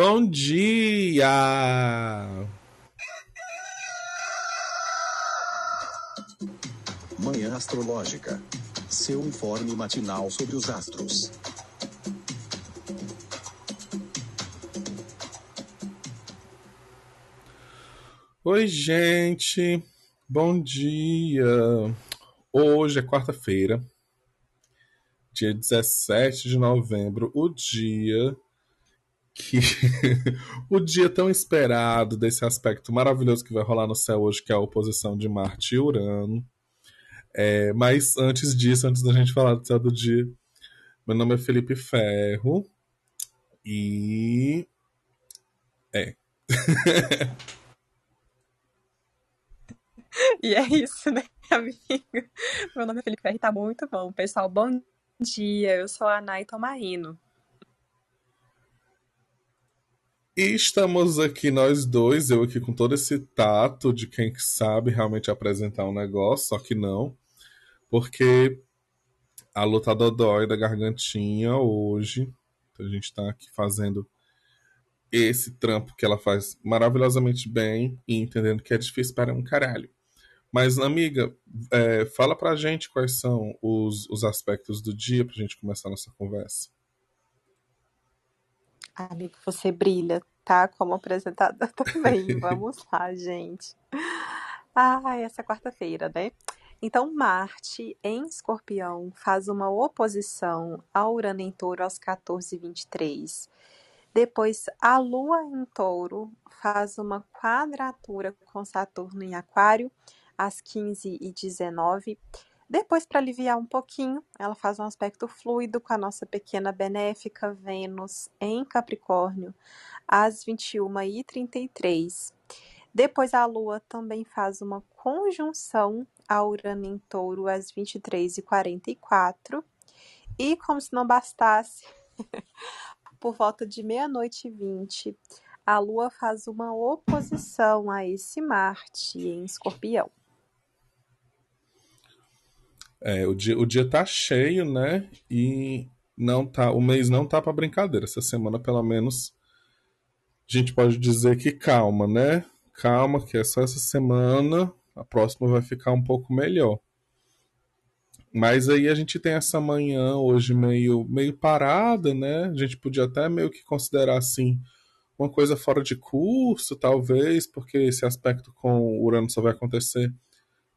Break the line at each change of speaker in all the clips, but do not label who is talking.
Bom dia!
Manhã Astrológica. Seu informe matinal sobre os astros.
Oi, gente. Bom dia. Hoje é quarta-feira, dia 17 de novembro, o dia que o dia tão esperado desse aspecto maravilhoso que vai rolar no céu hoje, que é a oposição de Marte e Urano. É, mas antes disso, antes da gente falar do céu do dia, meu nome é Felipe Ferro e é.
e é isso, né, amigo? Meu nome é Felipe Ferro e tá muito bom. Pessoal, bom dia. Eu sou a Nay Tomarino.
E estamos aqui nós dois, eu aqui com todo esse tato de quem sabe realmente apresentar um negócio, só que não, porque a luta dodói da gargantinha hoje, então a gente está aqui fazendo esse trampo que ela faz maravilhosamente bem e entendendo que é difícil para um caralho. Mas, amiga, é, fala pra gente quais são os, os aspectos do dia pra gente começar nossa conversa.
Amigo, você brilha, tá? Como apresentadora também. Vamos lá, gente. Ah, essa é quarta-feira, né? Então, Marte em Escorpião faz uma oposição ao Urano em Touro às 14h23. Depois, a Lua em Touro faz uma quadratura com Saturno em Aquário às 15h19. Depois, para aliviar um pouquinho, ela faz um aspecto fluido com a nossa pequena benéfica Vênus em Capricórnio, às 21h33. Depois, a Lua também faz uma conjunção a Urano em Touro às 23h44. E, como se não bastasse, por volta de meia-noite e 20, a Lua faz uma oposição a esse Marte em Escorpião.
É, o dia, o dia tá cheio, né? E não tá, o mês não tá para brincadeira. Essa semana, pelo menos, a gente pode dizer que calma, né? Calma, que é só essa semana. A próxima vai ficar um pouco melhor. Mas aí a gente tem essa manhã hoje meio, meio parada, né? A gente podia até meio que considerar assim uma coisa fora de curso, talvez, porque esse aspecto com o Urano só vai acontecer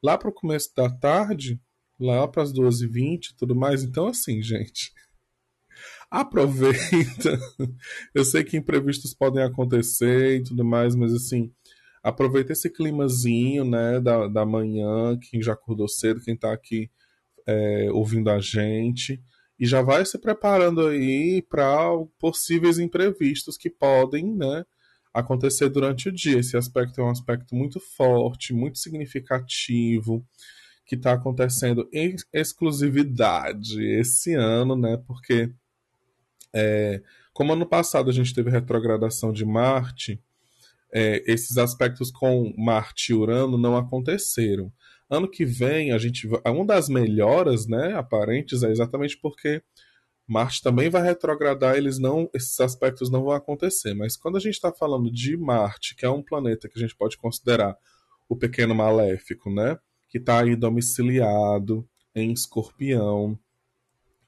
lá para o começo da tarde lá para as 12h20 e tudo mais. Então, assim, gente, aproveita. Eu sei que imprevistos podem acontecer e tudo mais, mas assim, aproveita esse climazinho, né, da, da manhã, quem já acordou cedo, quem está aqui é, ouvindo a gente, e já vai se preparando aí para possíveis imprevistos que podem, né, acontecer durante o dia. Esse aspecto é um aspecto muito forte, muito significativo que está acontecendo em exclusividade esse ano, né? Porque é, como ano passado a gente teve retrogradação de Marte, é, esses aspectos com Marte e Urano não aconteceram. Ano que vem a gente uma das melhoras, né, aparentes é exatamente porque Marte também vai retrogradar, eles não, esses aspectos não vão acontecer. Mas quando a gente está falando de Marte, que é um planeta que a gente pode considerar o pequeno maléfico, né? Que está aí domiciliado em escorpião.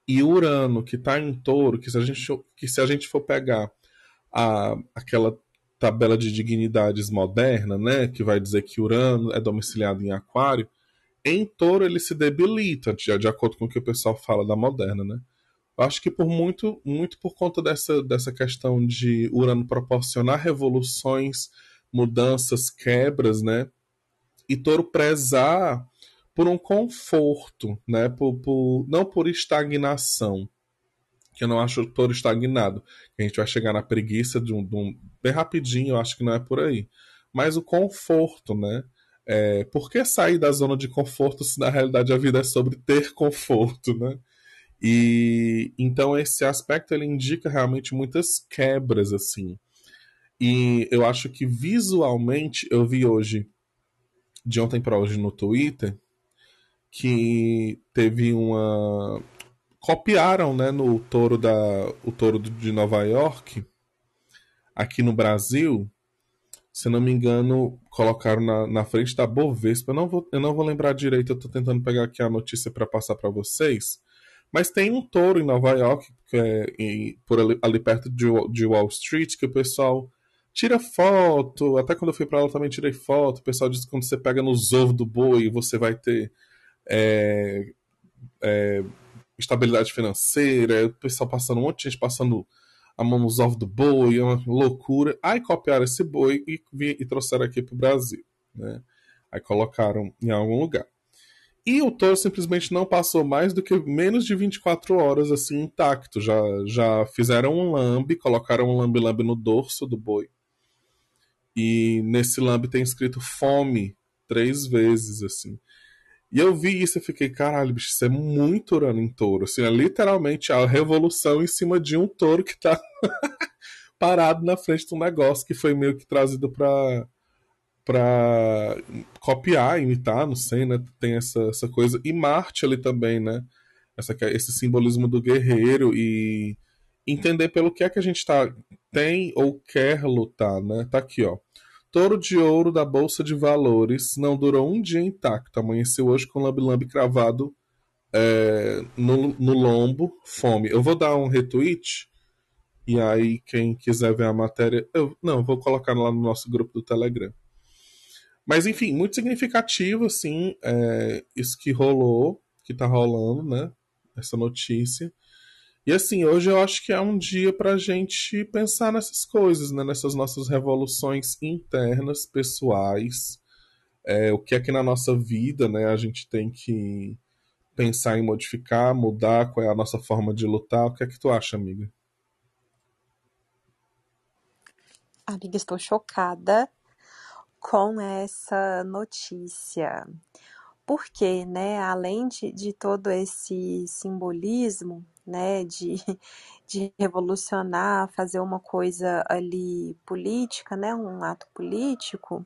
E Urano, que está em touro, que se a gente, que se a gente for pegar a, aquela tabela de dignidades moderna, né, que vai dizer que Urano é domiciliado em aquário, em touro ele se debilita, de, de acordo com o que o pessoal fala da moderna, né? Eu acho que por muito, muito por conta dessa, dessa questão de Urano proporcionar revoluções, mudanças, quebras, né? E touro prezar por um conforto, né? Por, por, não por estagnação, que eu não acho touro estagnado. A gente vai chegar na preguiça de um, de um, bem rapidinho, eu acho que não é por aí. Mas o conforto, né? É, por que sair da zona de conforto se na realidade a vida é sobre ter conforto, né? E então esse aspecto ele indica realmente muitas quebras assim. E eu acho que visualmente eu vi hoje de ontem para hoje no Twitter que teve uma copiaram, né, no touro da o touro de Nova York aqui no Brasil, se não me engano, colocaram na, na frente da Bovespa. Eu não, vou, eu não vou lembrar direito, eu estou tentando pegar aqui a notícia para passar para vocês. Mas tem um touro em Nova York, é em, por ali, ali perto de, de, Wall Street, que o pessoal tira foto. Até quando eu fui para eu também tirei foto. O pessoal diz que quando você pega nos ovos do boi, você vai ter é, é, estabilidade financeira. O pessoal passando, um monte de gente passando a mão nos ovos do boi, é uma loucura. Aí copiaram esse boi e, e trouxeram aqui para o Brasil. Né? Aí colocaram em algum lugar. E o touro simplesmente não passou mais do que menos de 24 horas assim intacto. Já, já fizeram um lambe, colocaram um lambe-lambe no dorso do boi. E nesse lambe tem escrito fome três vezes, assim. E eu vi isso e fiquei, caralho, bicho, isso é muito urano em touro. Assim, é literalmente a revolução em cima de um touro que tá parado na frente de um negócio que foi meio que trazido pra, pra copiar, imitar, não sei, né? Tem essa, essa coisa. E Marte ali também, né? Essa, esse simbolismo do guerreiro e entender pelo que é que a gente tá, tem ou quer lutar, né? Tá aqui, ó. Touro de ouro da Bolsa de Valores não durou um dia intacto. Amanheceu hoje com lambe-lambe cravado é, no, no lombo, fome. Eu vou dar um retweet e aí quem quiser ver a matéria, eu não, vou colocar lá no nosso grupo do Telegram. Mas enfim, muito significativo assim, é, isso que rolou, que tá rolando, né? Essa notícia. E assim, hoje eu acho que é um dia para a gente pensar nessas coisas, né? nessas nossas revoluções internas, pessoais. É, o que é que na nossa vida né, a gente tem que pensar em modificar, mudar, qual é a nossa forma de lutar. O que é que tu acha, amiga?
Amiga, estou chocada com essa notícia. Porque, né, além de, de todo esse simbolismo, né, de, de revolucionar, fazer uma coisa ali política, né, um ato político,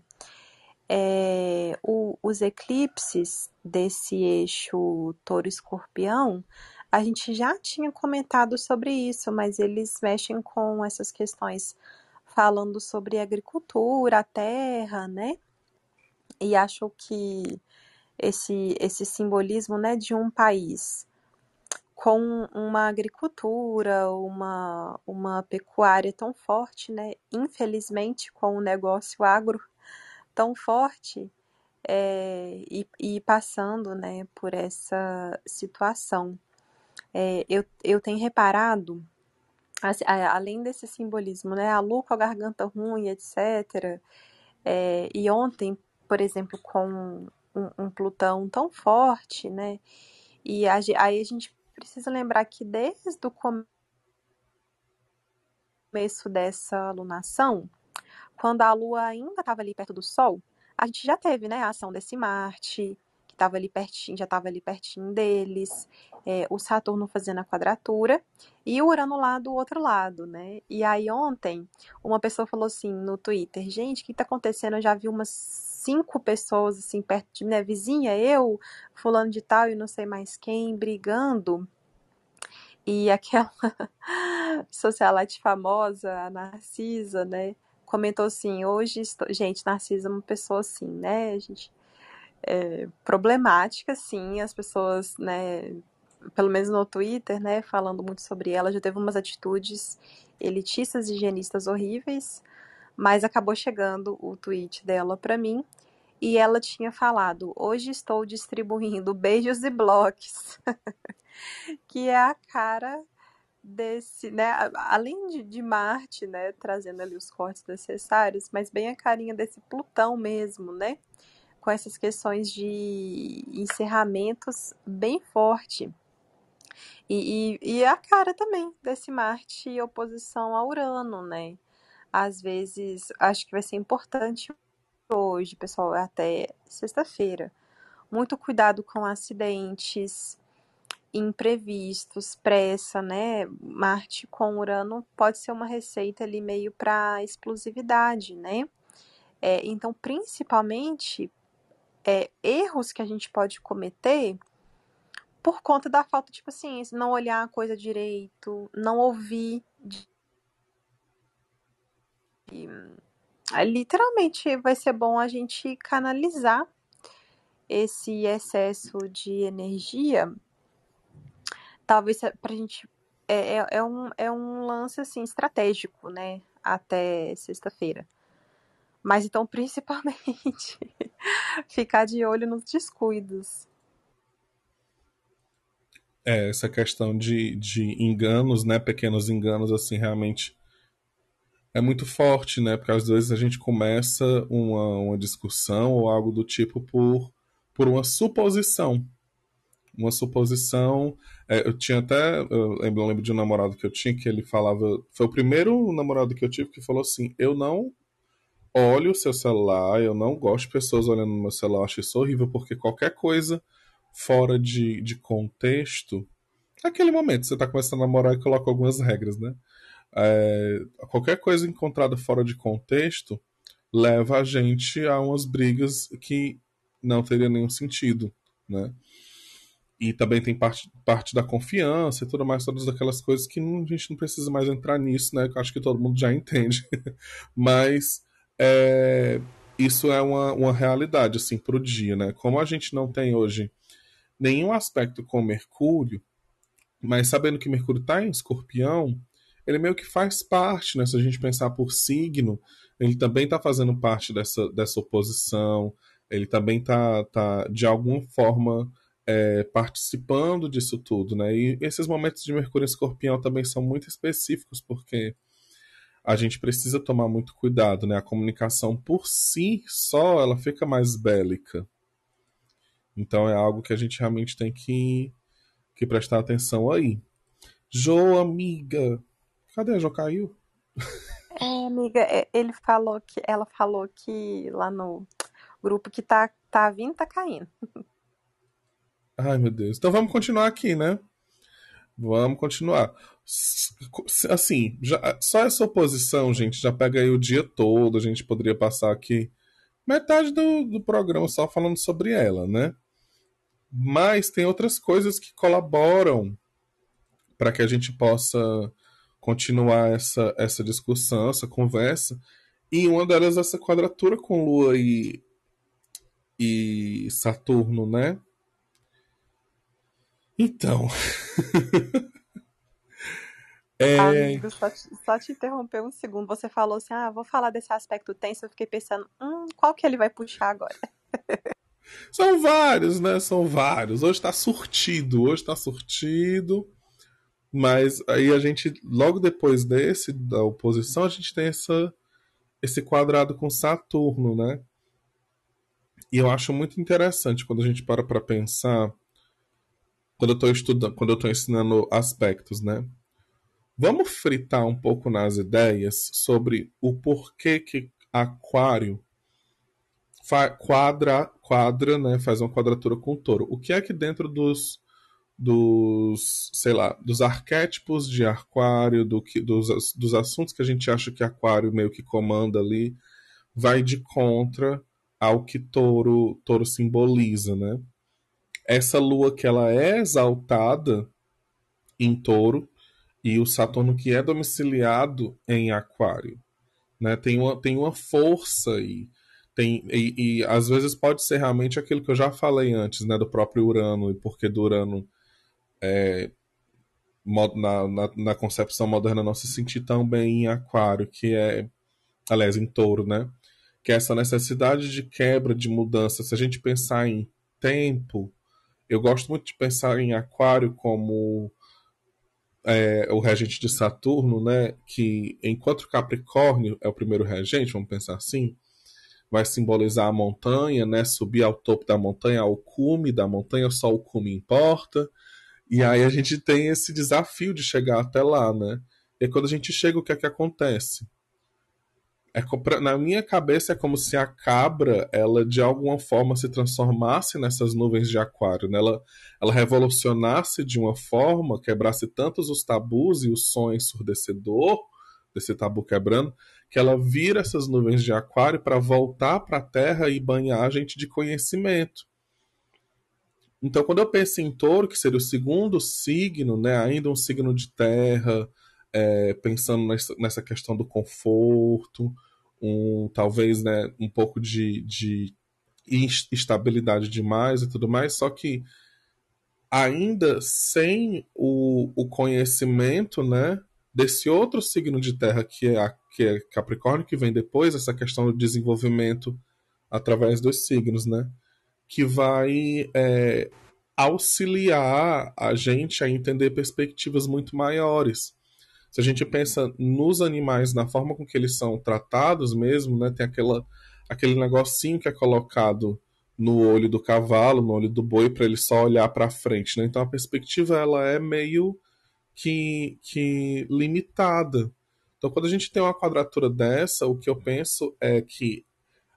é, o, os eclipses desse eixo touro-escorpião, a gente já tinha comentado sobre isso, mas eles mexem com essas questões falando sobre agricultura, a terra, né? E acho que esse, esse simbolismo né, de um país com uma agricultura, uma, uma pecuária tão forte, né? Infelizmente, com o negócio agro tão forte é, e, e, passando né, por essa situação. É, eu, eu tenho reparado, assim, além desse simbolismo, né, a lua com a garganta ruim, etc. É, e ontem, por exemplo, com um, um Plutão tão forte, né? E a, aí a gente precisa lembrar que desde o começo dessa lunação, quando a Lua ainda estava ali perto do Sol, a gente já teve, né, a ação desse Marte, que estava ali pertinho, já estava ali pertinho deles, é, o Saturno fazendo a quadratura e o Urano lá do outro lado, né? E aí ontem uma pessoa falou assim no Twitter, gente, o que está acontecendo? Eu já vi umas cinco pessoas assim perto de minha vizinha, eu, fulano de tal e não sei mais quem, brigando. E aquela socialite famosa, a Narcisa, né, comentou assim, hoje, estou... gente, Narcisa é uma pessoa assim, né, gente, é, problemática, sim, as pessoas, né, pelo menos no Twitter, né, falando muito sobre ela, já teve umas atitudes elitistas e higienistas horríveis, mas acabou chegando o tweet dela para mim e ela tinha falado: Hoje estou distribuindo beijos e blocos, que é a cara desse, né? Além de, de Marte, né? Trazendo ali os cortes necessários, mas bem a carinha desse Plutão mesmo, né? Com essas questões de encerramentos bem forte. E, e, e a cara também desse Marte oposição a Urano, né? Às vezes, acho que vai ser importante hoje, pessoal, até sexta-feira. Muito cuidado com acidentes, imprevistos, pressa, né? Marte com Urano pode ser uma receita ali meio para explosividade, né? É, então, principalmente, é, erros que a gente pode cometer por conta da falta de paciência, não olhar a coisa direito, não ouvir e, literalmente vai ser bom a gente canalizar esse excesso de energia, talvez para a gente é, é, é, um, é um lance assim estratégico, né? Até sexta-feira. Mas então, principalmente, ficar de olho nos descuidos.
É, essa questão de, de enganos, né? Pequenos enganos, assim, realmente é muito forte, né? Porque às vezes a gente começa uma, uma discussão ou algo do tipo por, por uma suposição. Uma suposição. É, eu tinha até. Eu lembro, eu lembro de um namorado que eu tinha que ele falava. Foi o primeiro namorado que eu tive que falou assim: Eu não olho o seu celular, eu não gosto de pessoas olhando no meu celular, eu acho isso horrível, porque qualquer coisa fora de, de contexto. Naquele momento, você está começando a namorar e coloca algumas regras, né? É, qualquer coisa encontrada fora de contexto leva a gente a umas brigas que não teria nenhum sentido, né? E também tem parte, parte da confiança e tudo mais, todas aquelas coisas que não, a gente não precisa mais entrar nisso, né? Acho que todo mundo já entende. Mas é, isso é uma, uma realidade, assim, pro dia, né? Como a gente não tem hoje nenhum aspecto com Mercúrio, mas sabendo que Mercúrio está em escorpião, ele meio que faz parte, né? Se a gente pensar por signo, ele também está fazendo parte dessa, dessa oposição, ele também está tá, de alguma forma é, participando disso tudo, né? E esses momentos de Mercúrio escorpião também são muito específicos, porque a gente precisa tomar muito cuidado, né? A comunicação por si só, ela fica mais bélica. Então é algo que a gente realmente tem que, que prestar atenção aí. Jo, amiga. Cadê a Jo? Caiu?
É, amiga, é, ele falou que ela falou que lá no grupo que tá, tá vindo, tá caindo.
Ai, meu Deus. Então vamos continuar aqui, né? Vamos continuar. Assim, já, só essa oposição, gente, já pega aí o dia todo. A gente poderia passar aqui metade do, do programa só falando sobre ela, né? Mas tem outras coisas que colaboram para que a gente possa continuar essa, essa discussão, essa conversa. E uma delas é essa quadratura com Lua e, e Saturno, né? Então.
é... Amigo, só te, só te interromper um segundo. Você falou assim: ah, vou falar desse aspecto tenso. Eu fiquei pensando, hum, qual que ele vai puxar agora?
São vários, né? São vários. Hoje tá surtido, hoje tá surtido. Mas aí a gente, logo depois desse, da oposição, a gente tem essa, esse quadrado com Saturno, né? E eu acho muito interessante quando a gente para para pensar, quando eu tô estudando, quando eu tô ensinando aspectos, né? Vamos fritar um pouco nas ideias sobre o porquê que Aquário quadra, quadra, né, faz uma quadratura com o touro. O que é que dentro dos, dos, sei lá, dos arquétipos de aquário, do que, dos, dos assuntos que a gente acha que aquário meio que comanda ali, vai de contra ao que touro, touro simboliza, né? Essa lua que ela é exaltada em touro e o Saturno que é domiciliado em aquário, né? Tem uma, tem uma força aí tem, e, e, às vezes pode ser realmente aquilo que eu já falei antes, né, do próprio Urano, e porque do Urano é, na, na, na, concepção moderna não se sentir tão bem em aquário, que é, aliás, em touro, né? Que é essa necessidade de quebra, de mudança. Se a gente pensar em tempo, eu gosto muito de pensar em aquário como é, o regente de Saturno, né? Que enquanto Capricórnio é o primeiro regente, vamos pensar assim, vai simbolizar a montanha, né? Subir ao topo da montanha, ao cume da montanha, só o cume importa. E aí a gente tem esse desafio de chegar até lá, né? E quando a gente chega, o que é que acontece? É, na minha cabeça é como se a cabra, ela de alguma forma se transformasse nessas nuvens de aquário, né? ela, ela revolucionasse de uma forma, quebrasse tantos os tabus e o som ensurdecedor desse tabu quebrando, que ela vira essas nuvens de aquário para voltar para a Terra e banhar a gente de conhecimento. Então, quando eu penso em touro, que seria o segundo signo, né, ainda um signo de terra, é, pensando nessa, questão do conforto, um, talvez né, um pouco de, de instabilidade demais e tudo mais, só que ainda sem o, o conhecimento né, desse outro signo de terra que é, a, que é Capricórnio, que vem depois, essa questão do desenvolvimento através dos signos, né? Que vai é, auxiliar a gente a entender perspectivas muito maiores. Se a gente pensa nos animais, na forma com que eles são tratados mesmo, né? Tem aquela, aquele negocinho que é colocado no olho do cavalo, no olho do boi, para ele só olhar para frente, né? Então a perspectiva ela é meio que, que limitada. Então quando a gente tem uma quadratura dessa, o que eu penso é que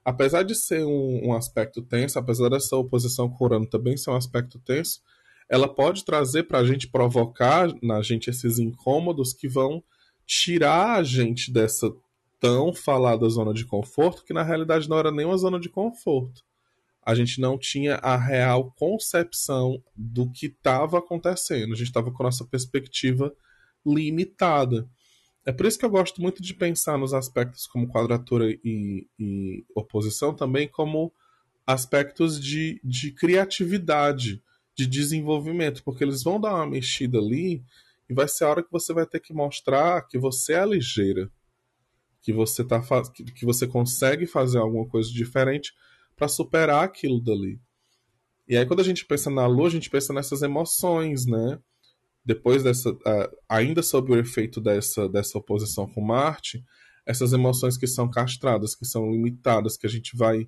apesar de ser um, um aspecto tenso, apesar dessa oposição com Urano também ser um aspecto tenso, ela pode trazer para a gente provocar na gente esses incômodos que vão tirar a gente dessa tão falada zona de conforto, que na realidade não era nem uma zona de conforto. A gente não tinha a real concepção do que estava acontecendo. A gente estava com a nossa perspectiva limitada. É por isso que eu gosto muito de pensar nos aspectos como quadratura e, e oposição também como aspectos de, de criatividade, de desenvolvimento, porque eles vão dar uma mexida ali e vai ser a hora que você vai ter que mostrar que você é ligeira, que você tá que você consegue fazer alguma coisa diferente para superar aquilo dali. E aí quando a gente pensa na lua, a gente pensa nessas emoções, né? Depois dessa, ainda sob o efeito dessa, dessa oposição com Marte, essas emoções que são castradas, que são limitadas, que a gente vai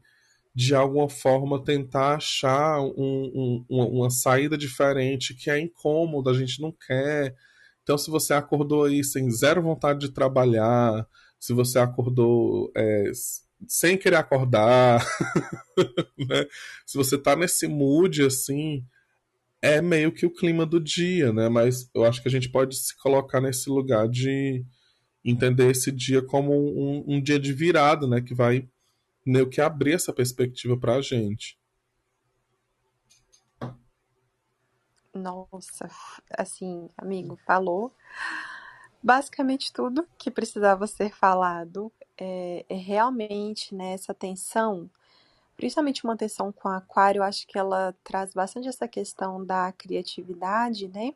de alguma forma tentar achar um, um, uma saída diferente, que é incômoda, a gente não quer. Então, se você acordou aí sem zero vontade de trabalhar, se você acordou é, sem querer acordar, né? se você tá nesse mood assim, é meio que o clima do dia, né? Mas eu acho que a gente pode se colocar nesse lugar de entender esse dia como um, um dia de virada, né? Que vai meio que abrir essa perspectiva para a gente.
Nossa, assim, amigo, falou basicamente tudo que precisava ser falado. É, é realmente né, essa tensão principalmente uma atenção com aquário, acho que ela traz bastante essa questão da criatividade, né?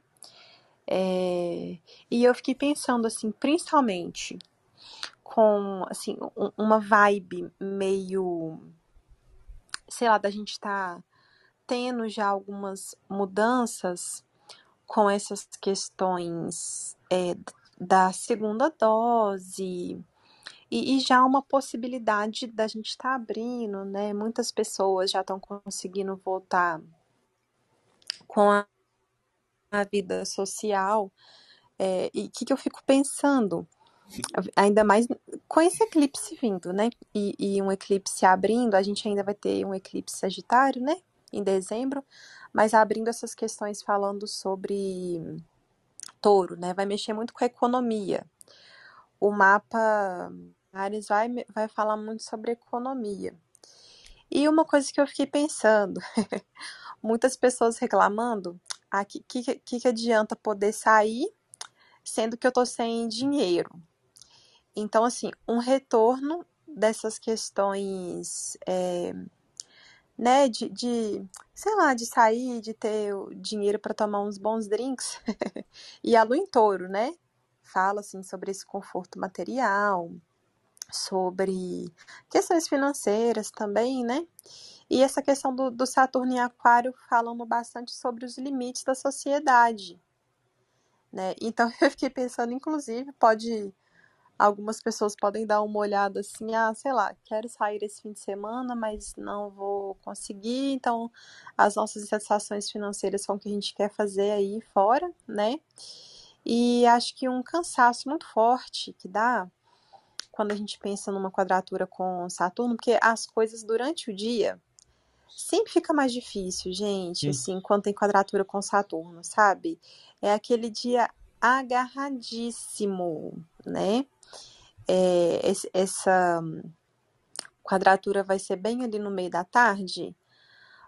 É, e eu fiquei pensando assim, principalmente com assim uma vibe meio, sei lá, da gente estar tá tendo já algumas mudanças com essas questões é, da segunda dose, e, e já uma possibilidade da gente estar tá abrindo, né? Muitas pessoas já estão conseguindo voltar com a, a vida social. É, e o que, que eu fico pensando? Ainda mais com esse eclipse vindo, né? E, e, um eclipse abrindo, a gente ainda vai ter um eclipse sagitário, né? Em dezembro, mas abrindo essas questões falando sobre touro, né? Vai mexer muito com a economia. O mapa Ares vai, vai falar muito sobre economia. E uma coisa que eu fiquei pensando, muitas pessoas reclamando, ah, que, que, que adianta poder sair sendo que eu tô sem dinheiro? Então, assim, um retorno dessas questões, é, né, de, de, sei lá, de sair, de ter dinheiro para tomar uns bons drinks, e a lua em touro, né? Fala, assim, sobre esse conforto material, sobre questões financeiras também, né? E essa questão do, do Saturno em Aquário falando bastante sobre os limites da sociedade, né? Então eu fiquei pensando, inclusive, pode algumas pessoas podem dar uma olhada assim, ah, sei lá, quero sair esse fim de semana, mas não vou conseguir, então as nossas insatisfações financeiras são o que a gente quer fazer aí fora, né? E acho que um cansaço muito forte que dá quando a gente pensa numa quadratura com Saturno, porque as coisas durante o dia sempre fica mais difícil, gente, Sim. assim, quando tem quadratura com Saturno, sabe? É aquele dia agarradíssimo, né? É, esse, essa quadratura vai ser bem ali no meio da tarde,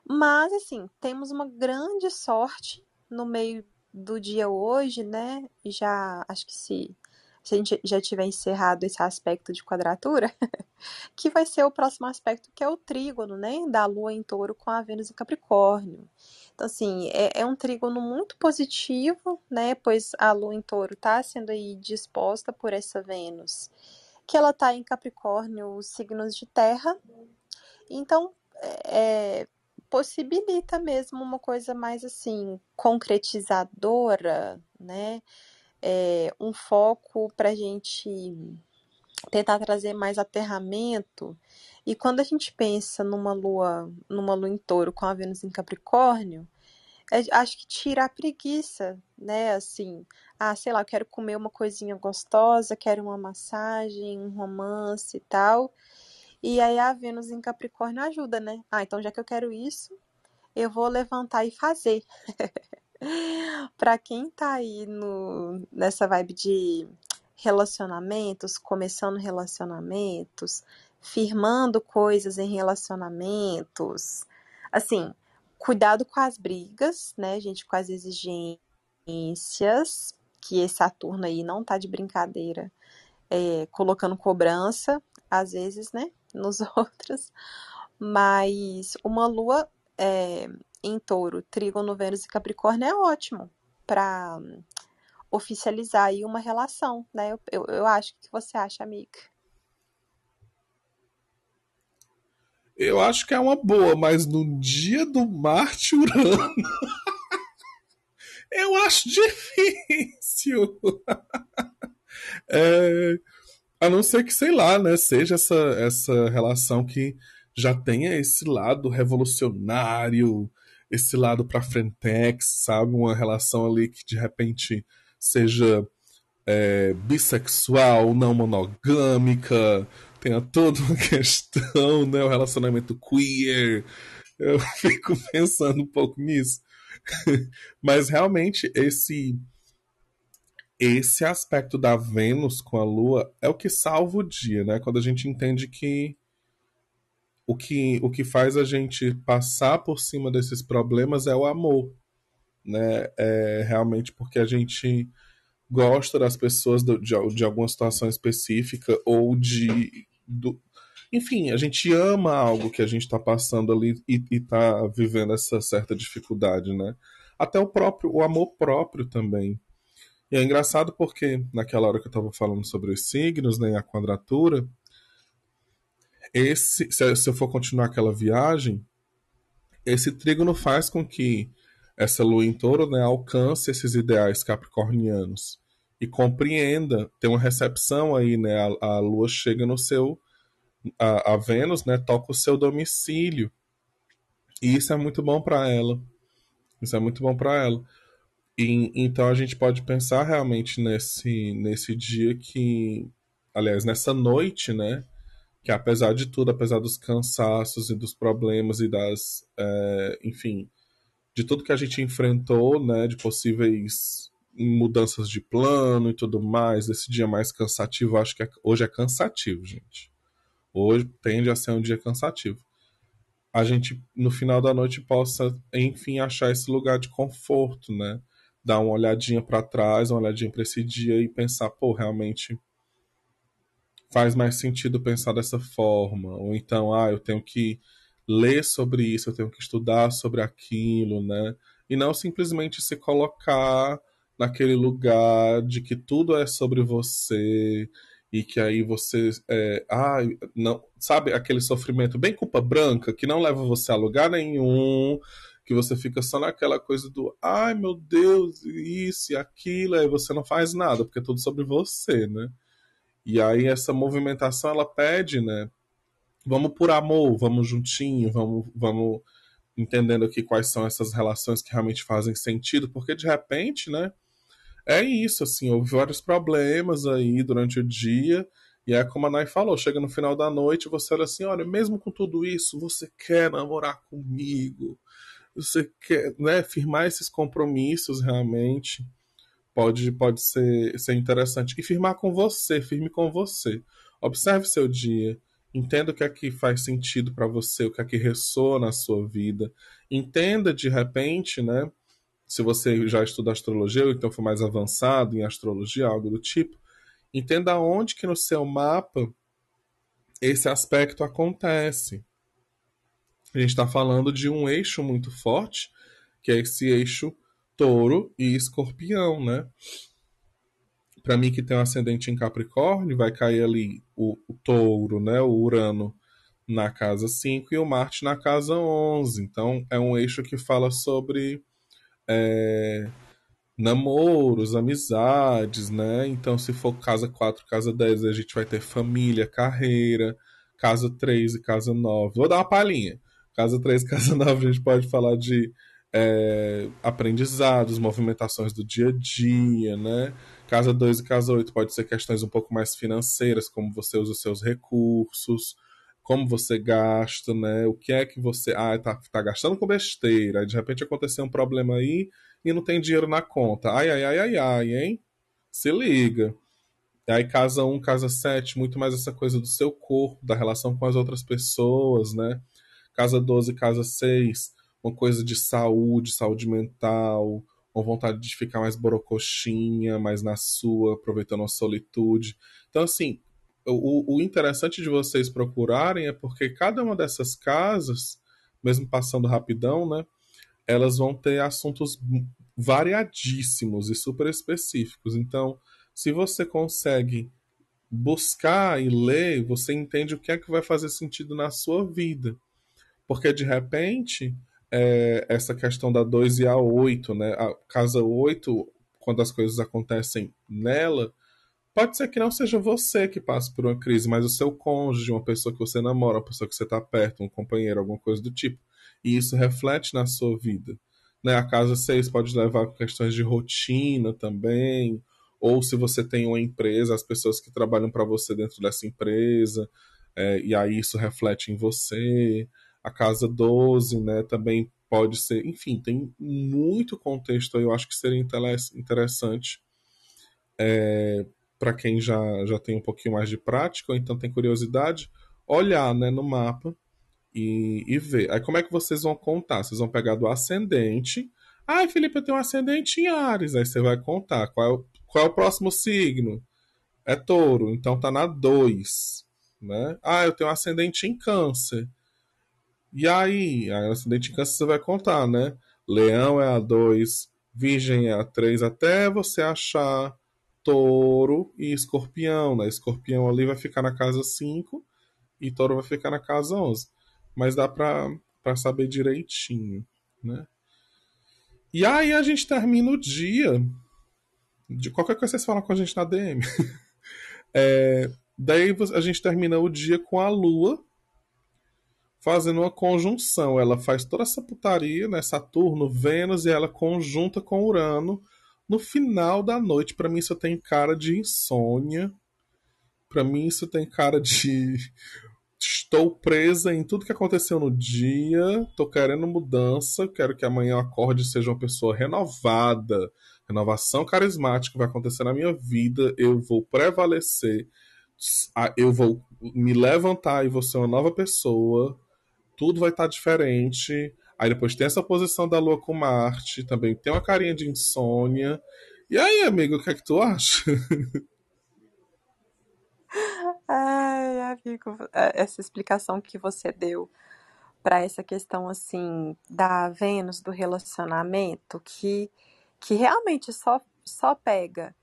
mas assim, temos uma grande sorte no meio do dia hoje, né? Já acho que se se a gente já tiver encerrado esse aspecto de quadratura, que vai ser o próximo aspecto, que é o trígono, né? Da Lua em touro com a Vênus em Capricórnio. Então, assim, é, é um trígono muito positivo, né? Pois a Lua em touro está sendo aí disposta por essa Vênus, que ela está em Capricórnio, signos de terra. Então, é, possibilita mesmo uma coisa mais assim concretizadora, né? É, um foco para a gente tentar trazer mais aterramento. E quando a gente pensa numa lua, numa lua em touro com a Vênus em Capricórnio, é, acho que tira a preguiça, né? Assim, ah, sei lá, eu quero comer uma coisinha gostosa, quero uma massagem, um romance e tal. E aí a Vênus em Capricórnio ajuda, né? Ah, então já que eu quero isso, eu vou levantar e fazer. para quem tá aí no, nessa vibe de relacionamentos, começando relacionamentos, firmando coisas em relacionamentos, assim, cuidado com as brigas, né, gente, com as exigências, que esse Saturno aí não tá de brincadeira, é, colocando cobrança, às vezes, né, nos outros, mas uma lua é, em touro, trígono, Vênus e Capricórnio é ótimo para oficializar aí uma relação, né? Eu, eu, eu acho. Que você acha, amiga?
Eu acho que é uma boa, mas no dia do Marte Urano. eu acho difícil. é, a não ser que, sei lá, né? Seja essa, essa relação que já tenha esse lado revolucionário, esse lado pra frentex, sabe? Uma relação ali que de repente seja é, bissexual, não monogâmica, tenha toda uma questão, né? O relacionamento queer. Eu fico pensando um pouco nisso. Mas realmente esse esse aspecto da Vênus com a Lua é o que salva o dia, né? Quando a gente entende que o que, o que faz a gente passar por cima desses problemas é o amor, né? É realmente porque a gente gosta das pessoas de, de alguma situação específica ou de. Do, enfim, a gente ama algo que a gente está passando ali e está vivendo essa certa dificuldade, né? Até o próprio, o amor próprio também. E é engraçado porque naquela hora que eu estava falando sobre os signos, né, a quadratura, esse, se eu for continuar aquela viagem, esse trígono faz com que essa lua em touro né, alcance esses ideais capricornianos e compreenda, tem uma recepção aí, né? A, a lua chega no seu. A, a, Vênus, né, toca o seu domicílio. E isso é muito bom para ela. Isso é muito bom para ela. E, então a gente pode pensar realmente nesse, nesse dia que. Aliás, nessa noite, né? Que apesar de tudo, apesar dos cansaços e dos problemas e das, é, enfim, de tudo que a gente enfrentou, né, de possíveis mudanças de plano e tudo mais, esse dia mais cansativo, acho que é, hoje é cansativo, gente. Hoje tende a ser um dia cansativo. A gente, no final da noite, possa, enfim, achar esse lugar de conforto, né? Dar uma olhadinha para trás, uma olhadinha para esse dia e pensar, pô, realmente faz mais sentido pensar dessa forma. Ou então, ah, eu tenho que ler sobre isso, eu tenho que estudar sobre aquilo, né? E não simplesmente se colocar naquele lugar de que tudo é sobre você e que aí você é, ah, não, sabe aquele sofrimento bem culpa branca que não leva você a lugar nenhum, que você fica só naquela coisa do ai meu Deus, isso e aquilo, aí você não faz nada, porque é tudo sobre você, né? E aí essa movimentação ela pede, né? Vamos por amor, vamos juntinho, vamos, vamos entendendo aqui quais são essas relações que realmente fazem sentido, porque de repente, né? É isso, assim, houve vários problemas aí durante o dia, e é como a Nai falou, chega no final da noite você olha assim, olha, mesmo com tudo isso, você quer namorar comigo, você quer, né, firmar esses compromissos realmente pode, pode ser, ser interessante. E firmar com você, firme com você. Observe seu dia, entenda o que é que faz sentido para você, o que é que ressoa na sua vida. Entenda de repente, né? Se você já estuda astrologia ou então for mais avançado em astrologia, algo do tipo, entenda onde que no seu mapa esse aspecto acontece. A gente está falando de um eixo muito forte, que é esse eixo touro e escorpião, né? Para mim que tem um ascendente em Capricórnio, vai cair ali o, o touro, né? O Urano na casa 5 e o Marte na casa 11. Então é um eixo que fala sobre é, namoros, amizades, né? Então se for casa 4, casa 10, a gente vai ter família, carreira, casa 3 e casa 9. Vou dar uma palhinha. Casa 3 e casa 9 a gente pode falar de é, aprendizados, movimentações do dia a dia, né? Casa 2 e casa 8 pode ser questões um pouco mais financeiras, como você usa os seus recursos, como você gasta, né? O que é que você. Ah, tá, tá gastando com besteira. Aí de repente aconteceu um problema aí e não tem dinheiro na conta. Ai, ai, ai, ai, ai, hein? Se liga. Aí casa 1, casa 7, muito mais essa coisa do seu corpo, da relação com as outras pessoas, né? Casa 12, casa 6, uma coisa de saúde, saúde mental, uma vontade de ficar mais borocoxinha, mais na sua, aproveitando a solitude. Então, assim, o, o interessante de vocês procurarem é porque cada uma dessas casas, mesmo passando rapidão, né, elas vão ter assuntos variadíssimos e super específicos. Então, se você consegue buscar e ler, você entende o que é que vai fazer sentido na sua vida. Porque de repente, é, essa questão da 2 e a 8, né? A casa 8, quando as coisas acontecem nela, Pode ser que não seja você que passe por uma crise, mas o seu cônjuge, uma pessoa que você namora, uma pessoa que você está perto, um companheiro, alguma coisa do tipo. E isso reflete na sua vida. Né? A casa 6 pode levar a questões de rotina também, ou se você tem uma empresa, as pessoas que trabalham para você dentro dessa empresa, é, e aí isso reflete em você. A casa 12 né, também pode ser. Enfim, tem muito contexto aí, eu acho que seria interessante. É, para quem já, já tem um pouquinho mais de prática, ou então tem curiosidade, olhar né, no mapa e, e ver. Aí como é que vocês vão contar? Vocês vão pegar do ascendente. Ah, Felipe, eu tenho um ascendente em Ares. Aí você vai contar. Qual é o, qual é o próximo signo? É touro, então tá na 2. Né? Ah, eu tenho um ascendente em câncer. E aí, aí ascendente em câncer você vai contar, né? Leão é a 2, Virgem é a 3, até você achar touro e escorpião, né? Escorpião ali vai ficar na casa 5 e touro vai ficar na casa 11. Mas dá pra, pra saber direitinho, né? E aí a gente termina o dia. De qualquer coisa vocês falam com a gente na DM. é, daí a gente termina o dia com a lua fazendo uma conjunção. Ela faz toda essa putaria, né? Saturno, Vênus, e ela conjunta com Urano no final da noite, para mim isso tem cara de insônia. Para mim isso tem cara de estou presa em tudo que aconteceu no dia, tô querendo mudança, quero que amanhã eu acorde e seja uma pessoa renovada. Renovação carismática vai acontecer na minha vida, eu vou prevalecer, eu vou me levantar e vou ser uma nova pessoa, tudo vai estar diferente, Aí depois tem essa posição da Lua com Marte, também tem uma carinha de insônia. E aí, amigo, o que é que tu acha?
Ai, amigo, é, essa explicação que você deu para essa questão assim da Vênus do relacionamento, que que realmente só só pega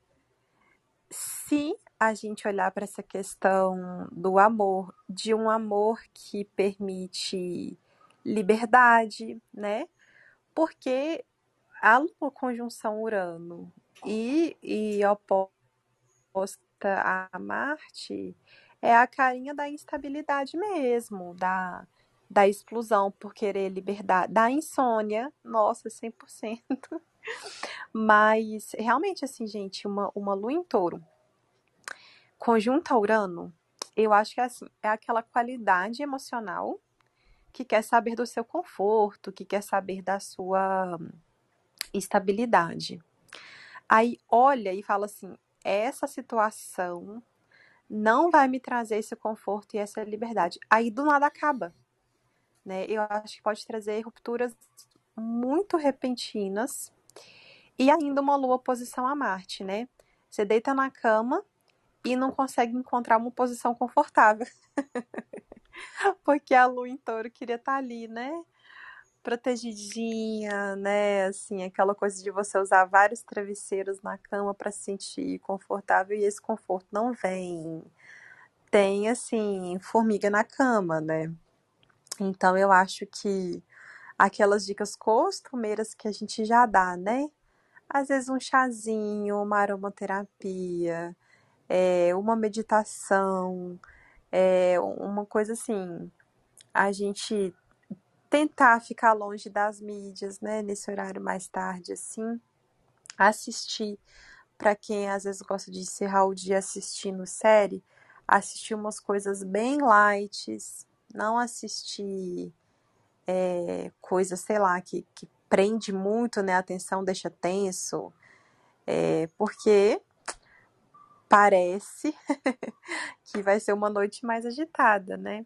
se a gente olhar para essa questão do amor, de um amor que permite liberdade, né? Porque a Lua conjunção Urano e, e oposta a Marte é a carinha da instabilidade mesmo, da, da exclusão por querer liberdade, da insônia, nossa, 100%. Mas realmente assim, gente, uma, uma lua em touro conjunta Urano, eu acho que é assim, é aquela qualidade emocional que quer saber do seu conforto, que quer saber da sua estabilidade. Aí olha e fala assim: essa situação não vai me trazer esse conforto e essa liberdade. Aí do nada acaba. Né? Eu acho que pode trazer rupturas muito repentinas e ainda uma lua posição a Marte, né? Você deita na cama e não consegue encontrar uma posição confortável. Porque a lua em touro queria estar tá ali, né? Protegidinha, né? Assim, aquela coisa de você usar vários travesseiros na cama para se sentir confortável e esse conforto não vem. Tem, assim, formiga na cama, né? Então eu acho que aquelas dicas costumeiras que a gente já dá, né? Às vezes um chazinho, uma aromaterapia, é, uma meditação, é, uma coisa assim, a gente tentar ficar longe das mídias, né, nesse horário mais tarde, assim, assistir, para quem às vezes gosta de encerrar o dia assistindo série, assistir umas coisas bem light, não assistir é, coisas, sei lá, que, que prende muito, né, a atenção, deixa tenso, é, porque parece que vai ser uma noite mais agitada, né?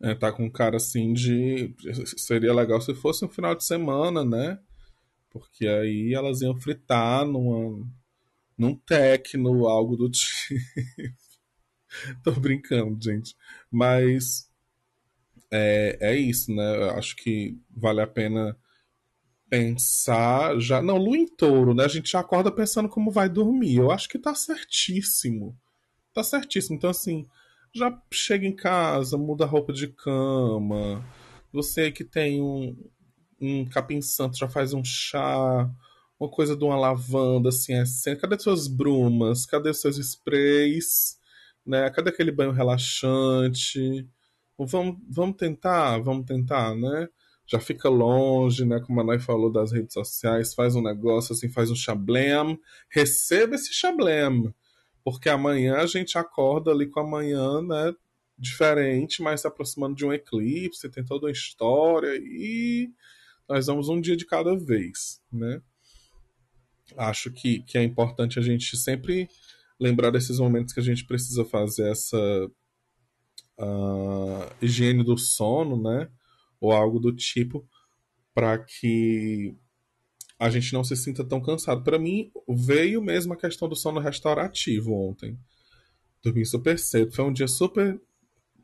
É, tá com cara assim de. Seria legal se fosse um final de semana, né? Porque aí elas iam fritar numa, num techno, algo do tipo. Tô brincando, gente. Mas é, é isso, né? Eu acho que vale a pena pensar já. Não, lua em touro, né? A gente já acorda pensando como vai dormir. Eu acho que tá certíssimo. Tá certíssimo. Então, assim, já chega em casa, muda a roupa de cama. Você que tem um, um capim santo já faz um chá, uma coisa de uma lavanda, assim, assim. Cadê suas brumas? Cadê seus sprays? Né? Cadê aquele banho relaxante? Vamos, vamos tentar, vamos tentar, né? já fica longe, né? Como a Nai falou das redes sociais, faz um negócio assim, faz um chablem, receba esse chablem, porque amanhã a gente acorda ali com a manhã, né? Diferente, mas se aproximando de um eclipse, tem toda uma história e nós vamos um dia de cada vez, né? Acho que, que é importante a gente sempre lembrar desses momentos que a gente precisa fazer essa uh, higiene do sono, né? ou algo do tipo para que a gente não se sinta tão cansado. Para mim, veio mesmo a questão do sono restaurativo ontem. Dormi super cedo, foi um dia super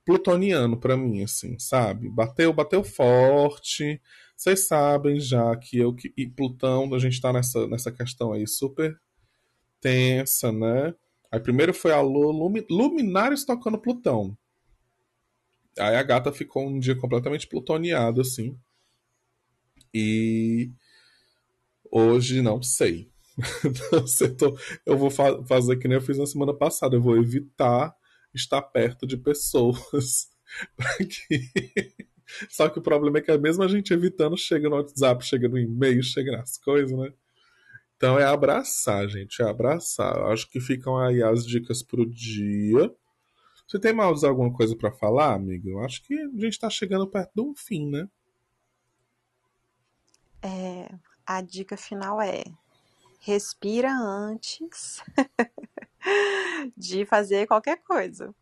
plutoniano para mim, assim, sabe? Bateu, bateu forte. Vocês sabem já que eu e Plutão, a gente tá nessa, nessa questão aí super tensa, né? Aí primeiro foi a Lua, Luminários tocando Plutão. Aí a gata ficou um dia completamente plutoniada, assim. E hoje não sei. tô... eu vou fa fazer que nem eu fiz na semana passada. Eu vou evitar estar perto de pessoas. que... Só que o problema é que mesmo a gente evitando, chega no WhatsApp, chega no e-mail, chega nas coisas, né? Então é abraçar, gente, é abraçar. Acho que ficam aí as dicas pro dia. Você tem mais alguma coisa para falar, amiga? Eu acho que a gente está chegando perto de um fim, né?
É, a dica final é: respira antes de fazer qualquer coisa.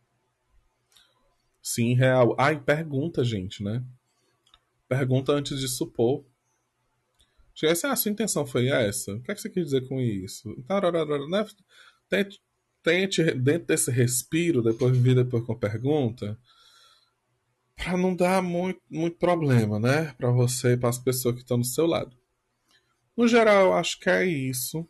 Sim, real. Ai, pergunta, gente, né? Pergunta antes de supor. Se a sua intenção foi essa, o que, é que você quer dizer com isso? Né? Tente, tente, dentro desse respiro, depois vir depois com pergunta, para não dar muito, muito problema, né? Para você e para as pessoas que estão do seu lado. No geral, eu acho que é isso.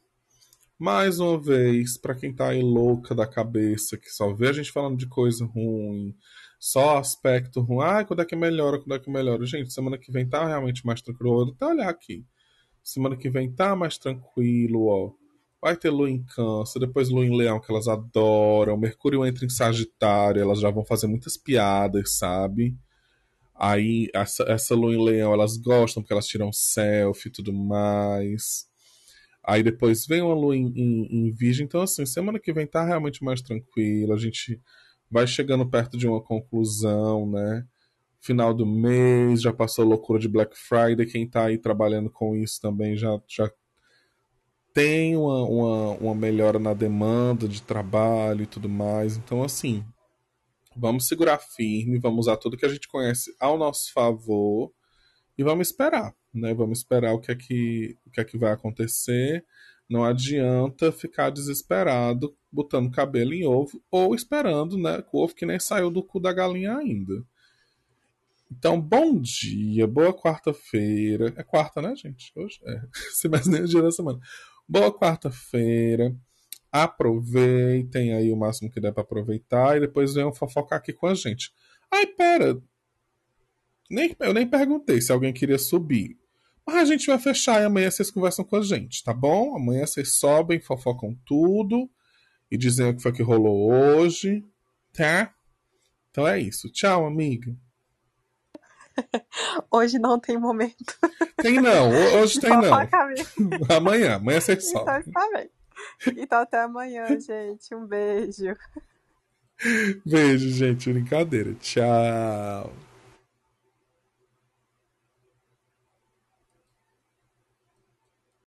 Mais uma vez, para quem tá aí louca da cabeça, que só vê a gente falando de coisa ruim, só aspecto ruim, ah, quando é que melhora, quando é que melhora. Gente, semana que vem tá realmente mais tranquilo. Vou até olhar aqui. Semana que vem tá mais tranquilo, ó. Vai ter lua em câncer, depois lua em leão, que elas adoram. Mercúrio entra em sagitário, elas já vão fazer muitas piadas, sabe? Aí, essa, essa lua em leão, elas gostam porque elas tiram selfie e tudo mais. Aí depois vem uma lua em, em, em virgem. Então, assim, semana que vem tá realmente mais tranquilo. A gente vai chegando perto de uma conclusão, né? Final do mês, já passou a loucura de Black Friday. Quem tá aí trabalhando com isso também já, já tem uma, uma, uma melhora na demanda de trabalho e tudo mais. Então, assim, vamos segurar firme, vamos usar tudo que a gente conhece ao nosso favor e vamos esperar, né? Vamos esperar o que é que, o que, é que vai acontecer. Não adianta ficar desesperado botando cabelo em ovo ou esperando, né, o ovo que nem saiu do cu da galinha ainda. Então, bom dia, boa quarta-feira. É quarta, né, gente? Hoje é. Se mais nem é dia da semana. Boa quarta-feira. Aproveitem aí o máximo que der para aproveitar e depois venham fofocar aqui com a gente. Ai, pera. Nem, eu nem perguntei se alguém queria subir. Mas a gente vai fechar e amanhã vocês conversam com a gente, tá bom? Amanhã vocês sobem, fofocam tudo e dizem o que foi que rolou hoje, tá? Então é isso. Tchau, amiga.
Hoje não tem momento.
Tem não, hoje tem não. amanhã, amanhã
então
sobem.
Então, tá bem. Então até amanhã, gente. Um beijo.
Beijo, gente. Brincadeira. Tchau.